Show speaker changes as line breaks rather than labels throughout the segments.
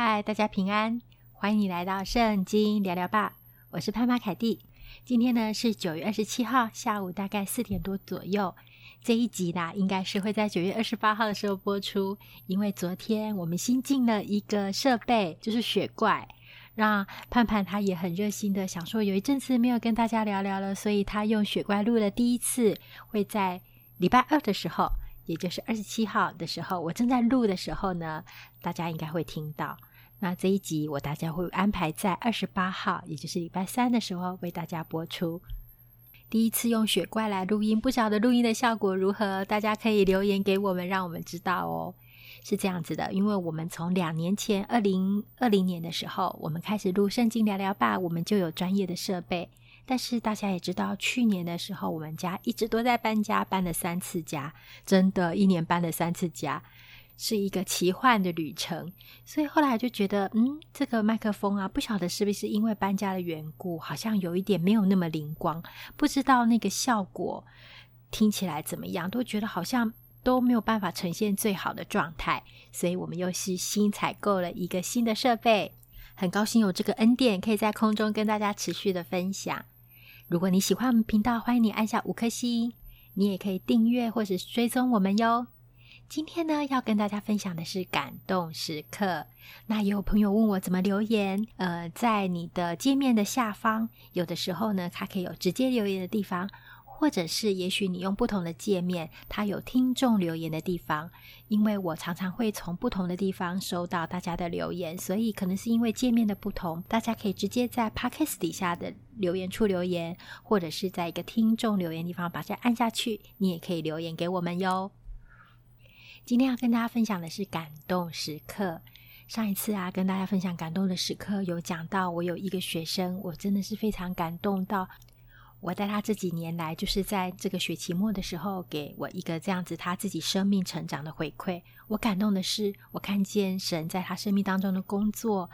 嗨，大家平安，欢迎你来到圣经聊聊吧。我是潘妈凯蒂。今天呢是九月二十七号下午大概四点多左右。这一集呢应该是会在九月二十八号的时候播出，因为昨天我们新进了一个设备，就是雪怪，让盼盼他也很热心的想说，有一阵子没有跟大家聊聊了，所以他用雪怪录了第一次，会在礼拜二的时候，也就是二十七号的时候，我正在录的时候呢，大家应该会听到。那这一集我大家会安排在二十八号，也就是礼拜三的时候为大家播出。第一次用雪怪来录音，不晓得录音的效果如何，大家可以留言给我们，让我们知道哦。是这样子的，因为我们从两年前二零二零年的时候，我们开始录圣经聊聊吧，我们就有专业的设备。但是大家也知道，去年的时候我们家一直都在搬家，搬了三次家，真的，一年搬了三次家。是一个奇幻的旅程，所以后来就觉得，嗯，这个麦克风啊，不晓得是不是因为搬家的缘故，好像有一点没有那么灵光，不知道那个效果听起来怎么样，都觉得好像都没有办法呈现最好的状态，所以我们又是新采购了一个新的设备，很高兴有这个恩典，可以在空中跟大家持续的分享。如果你喜欢我们频道，欢迎你按下五颗星，你也可以订阅或者追踪我们哟。今天呢，要跟大家分享的是感动时刻。那也有朋友问我怎么留言，呃，在你的界面的下方，有的时候呢，它可以有直接留言的地方，或者是也许你用不同的界面，它有听众留言的地方。因为我常常会从不同的地方收到大家的留言，所以可能是因为界面的不同，大家可以直接在 Podcast 底下的留言处留言，或者是在一个听众留言地方把它按下去，你也可以留言给我们哟。今天要跟大家分享的是感动时刻。上一次啊，跟大家分享感动的时刻，有讲到我有一个学生，我真的是非常感动到，我带他这几年来，就是在这个学期末的时候，给我一个这样子他自己生命成长的回馈。我感动的是，我看见神在他生命当中的工作、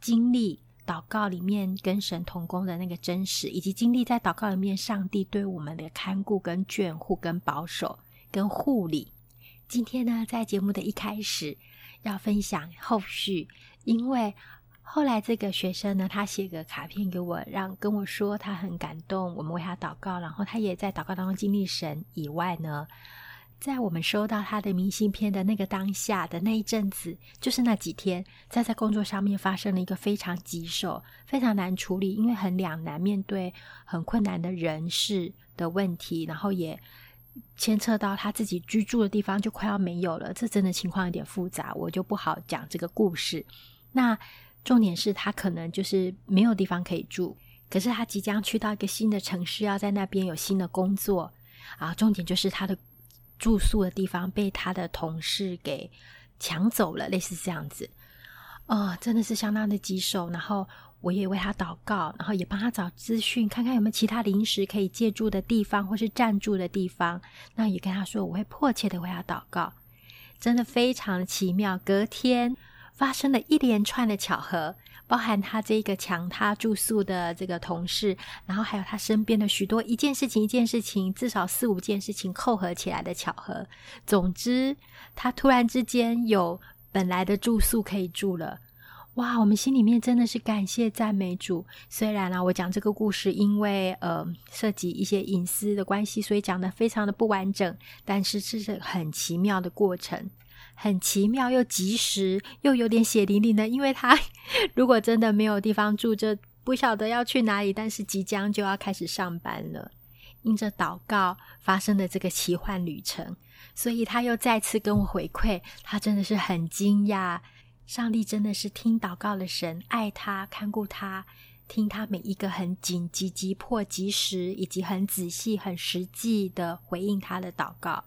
经历、祷告里面跟神同工的那个真实，以及经历在祷告里面上帝对我们的看顾、跟眷护、跟保守、跟护理。今天呢，在节目的一开始要分享后续，因为后来这个学生呢，他写个卡片给我，让跟我说他很感动，我们为他祷告，然后他也在祷告当中经历神以外呢，在我们收到他的明信片的那个当下的那一阵子，就是那几天，在在工作上面发生了一个非常棘手、非常难处理，因为很两难，面对很困难的人事的问题，然后也。牵扯到他自己居住的地方就快要没有了，这真的情况有点复杂，我就不好讲这个故事。那重点是他可能就是没有地方可以住，可是他即将去到一个新的城市，要在那边有新的工作啊。重点就是他的住宿的地方被他的同事给抢走了，类似这样子。哦，真的是相当的棘手。然后。我也为他祷告，然后也帮他找资讯，看看有没有其他临时可以借住的地方，或是暂住的地方。那也跟他说，我会迫切的为他祷告。真的非常奇妙。隔天发生了一连串的巧合，包含他这个抢他住宿的这个同事，然后还有他身边的许多一件事情一件事情，至少四五件事情扣合起来的巧合。总之，他突然之间有本来的住宿可以住了。哇，我们心里面真的是感谢赞美主。虽然啊，我讲这个故事，因为呃涉及一些隐私的关系，所以讲得非常的不完整。但是这是很奇妙的过程，很奇妙又及时，又有点血淋淋的。因为他 如果真的没有地方住，就不晓得要去哪里。但是即将就要开始上班了，因着祷告发生的这个奇幻旅程，所以他又再次跟我回馈，他真的是很惊讶。上帝真的是听祷告的神，爱他、看顾他，听他每一个很紧急、急迫、及时，以及很仔细、很实际的回应他的祷告。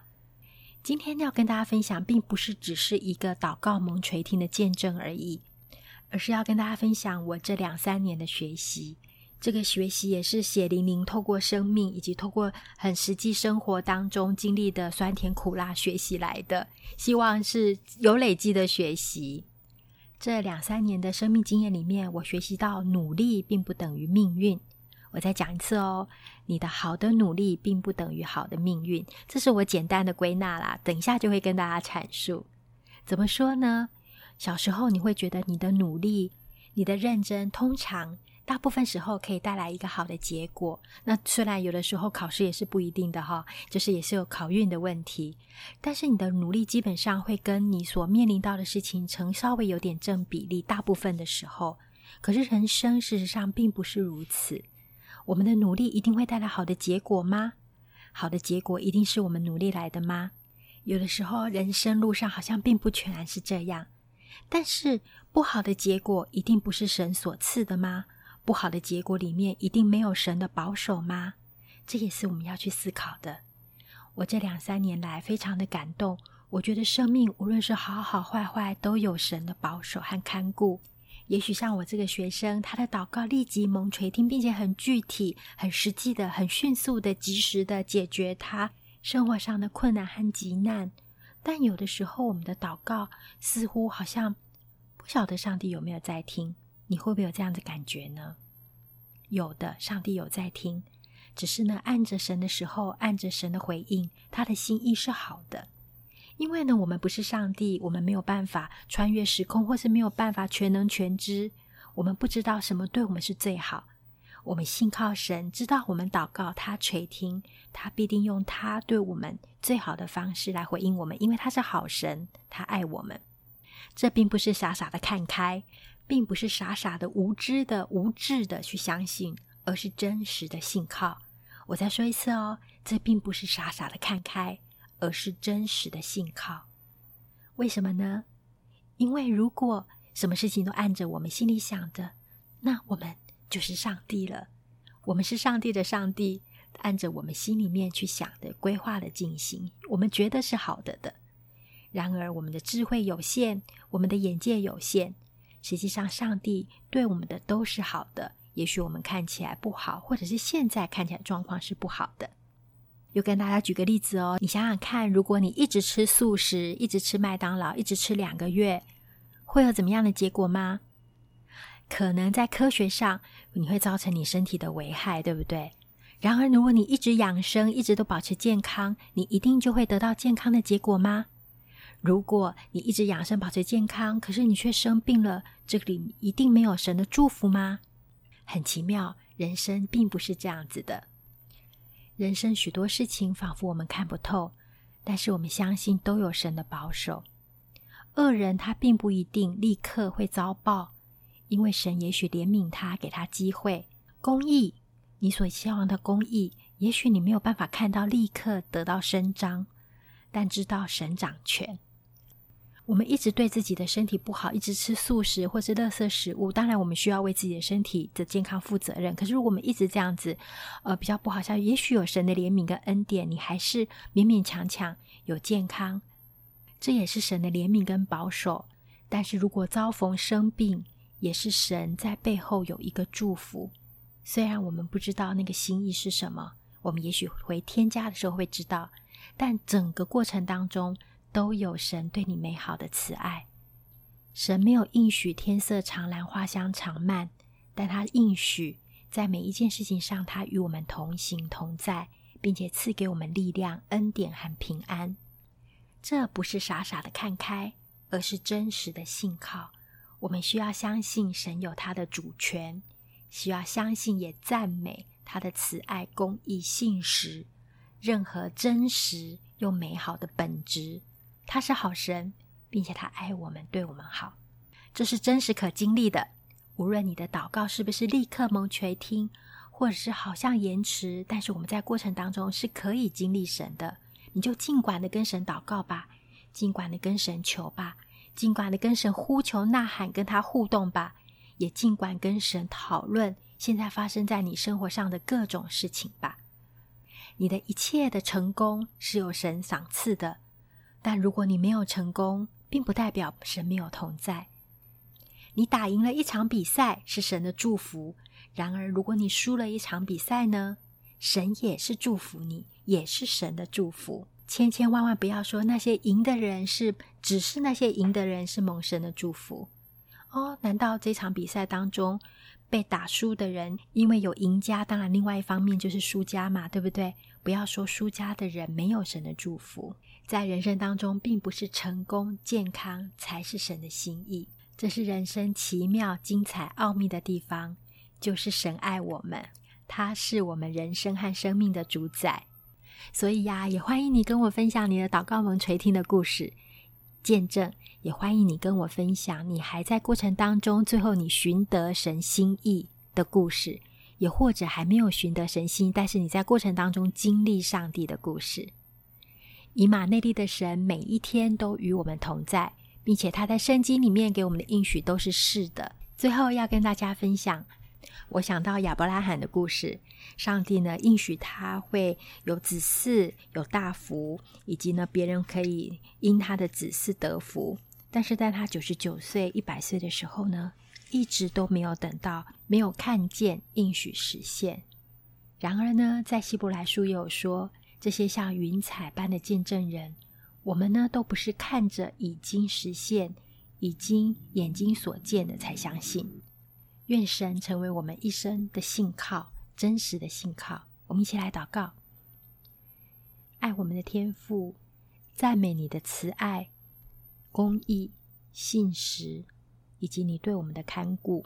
今天要跟大家分享，并不是只是一个祷告蒙垂听的见证而已，而是要跟大家分享我这两三年的学习。这个学习也是血淋淋透过生命，以及透过很实际生活当中经历的酸甜苦辣学习来的，希望是有累积的学习。这两三年的生命经验里面，我学习到努力并不等于命运。我再讲一次哦，你的好的努力并不等于好的命运。这是我简单的归纳啦，等一下就会跟大家阐述。怎么说呢？小时候你会觉得你的努力、你的认真，通常大部分时候可以带来一个好的结果。那虽然有的时候考试也是不一定的哈，就是也是有考运的问题。但是你的努力基本上会跟你所面临到的事情成稍微有点正比例，大部分的时候。可是人生事实上并不是如此。我们的努力一定会带来好的结果吗？好的结果一定是我们努力来的吗？有的时候，人生路上好像并不全然是这样。但是，不好的结果一定不是神所赐的吗？不好的结果里面一定没有神的保守吗？这也是我们要去思考的。我这两三年来非常的感动，我觉得生命无论是好好坏坏，都有神的保守和看顾。也许像我这个学生，他的祷告立即蒙垂听，并且很具体、很实际的、很迅速的、及时的解决他生活上的困难和急难。但有的时候，我们的祷告似乎好像不晓得上帝有没有在听。你会不会有这样的感觉呢？有的，上帝有在听，只是呢，按着神的时候，按着神的回应，他的心意是好的。因为呢，我们不是上帝，我们没有办法穿越时空，或是没有办法全能全知。我们不知道什么对我们是最好。我们信靠神，知道我们祷告，他垂听，他必定用他对我们最好的方式来回应我们，因为他是好神，他爱我们。这并不是傻傻的看开，并不是傻傻的无知的无智的去相信，而是真实的信靠。我再说一次哦，这并不是傻傻的看开。而是真实的信靠，为什么呢？因为如果什么事情都按着我们心里想的，那我们就是上帝了。我们是上帝的上帝，按着我们心里面去想的、规划的进行，我们觉得是好的的。然而，我们的智慧有限，我们的眼界有限，实际上，上帝对我们的都是好的。也许我们看起来不好，或者是现在看起来状况是不好的。又跟大家举个例子哦，你想想看，如果你一直吃素食，一直吃麦当劳，一直吃两个月，会有怎么样的结果吗？可能在科学上，你会造成你身体的危害，对不对？然而，如果你一直养生，一直都保持健康，你一定就会得到健康的结果吗？如果你一直养生保持健康，可是你却生病了，这里一定没有神的祝福吗？很奇妙，人生并不是这样子的。人生许多事情仿佛我们看不透，但是我们相信都有神的保守。恶人他并不一定立刻会遭报，因为神也许怜悯他，给他机会。公义，你所希望的公义，也许你没有办法看到立刻得到伸张，但知道神掌权。我们一直对自己的身体不好，一直吃素食或是垃圾食物。当然，我们需要为自己的身体的健康负责任。可是，如果我们一直这样子，呃，比较不好，像也许有神的怜悯跟恩典，你还是勉勉强强有健康，这也是神的怜悯跟保守。但是如果遭逢生病，也是神在背后有一个祝福。虽然我们不知道那个心意是什么，我们也许回天家的时候会知道，但整个过程当中。都有神对你美好的慈爱。神没有应许天色常蓝，花香常漫，但他应许在每一件事情上，他与我们同行同在，并且赐给我们力量、恩典和平安。这不是傻傻的看开，而是真实的信靠。我们需要相信神有他的主权，需要相信也赞美他的慈爱、公义、信实，任何真实又美好的本质。他是好神，并且他爱我们，对我们好，这是真实可经历的。无论你的祷告是不是立刻蒙垂听，或者是好像延迟，但是我们在过程当中是可以经历神的。你就尽管的跟神祷告吧，尽管的跟神求吧，尽管的跟神呼求呐喊，跟他互动吧，也尽管跟神讨论现在发生在你生活上的各种事情吧。你的一切的成功是有神赏赐的。但如果你没有成功，并不代表神没有同在。你打赢了一场比赛是神的祝福，然而如果你输了一场比赛呢？神也是祝福你，也是神的祝福。千千万万不要说那些赢的人是，只是那些赢的人是蒙神的祝福哦？难道这场比赛当中被打输的人，因为有赢家，当然另外一方面就是输家嘛，对不对？不要说输家的人没有神的祝福。在人生当中，并不是成功、健康才是神的心意。这是人生奇妙、精彩、奥秘的地方，就是神爱我们，他是我们人生和生命的主宰。所以呀，也欢迎你跟我分享你的祷告蒙垂听的故事、见证，也欢迎你跟我分享你还在过程当中，最后你寻得神心意的故事，也或者还没有寻得神心，但是你在过程当中经历上帝的故事。以马内利的神每一天都与我们同在，并且他在圣经里面给我们的应许都是是的。最后要跟大家分享，我想到亚伯拉罕的故事，上帝呢应许他会有子嗣、有大福，以及呢别人可以因他的子嗣得福。但是在他九十九岁、一百岁的时候呢，一直都没有等到，没有看见应许实现。然而呢，在希伯来书也有说。这些像云彩般的见证人，我们呢都不是看着已经实现、已经眼睛所见的才相信。愿神成为我们一生的信靠，真实的信靠。我们一起来祷告：爱我们的天父，赞美你的慈爱、公义、信实，以及你对我们的看顾。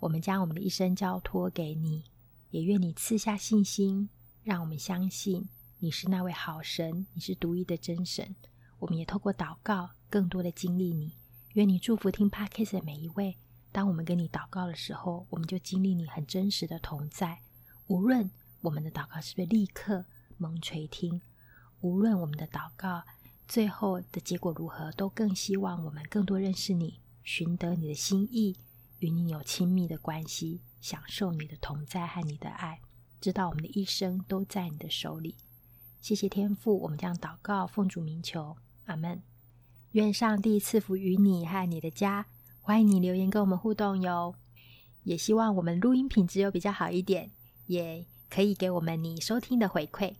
我们将我们的一生交托给你，也愿你赐下信心。让我们相信你是那位好神，你是独一的真神。我们也透过祷告，更多的经历你。愿你祝福听 Podcast 的每一位。当我们跟你祷告的时候，我们就经历你很真实的同在。无论我们的祷告是不是立刻蒙垂听，无论我们的祷告最后的结果如何，都更希望我们更多认识你，寻得你的心意，与你有亲密的关系，享受你的同在和你的爱。知道我们的一生都在你的手里，谢谢天父，我们将祷告奉主名求，阿门。愿上帝赐福于你和你的家，欢迎你留言跟我们互动哟。也希望我们录音品质有比较好一点，也可以给我们你收听的回馈。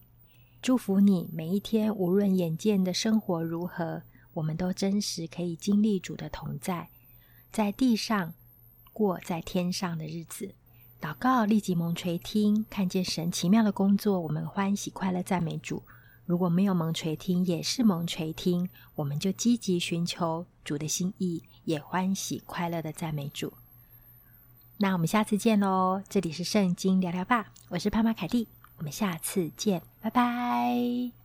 祝福你每一天，无论眼见的生活如何，我们都真实可以经历主的同在，在地上过在天上的日子。祷告立即蒙垂听，看见神奇妙的工作，我们欢喜快乐赞美主。如果没有蒙垂听，也是蒙垂听，我们就积极寻求主的心意，也欢喜快乐的赞美主。那我们下次见喽！这里是圣经聊聊吧，我是潘妈凯蒂，我们下次见，拜拜。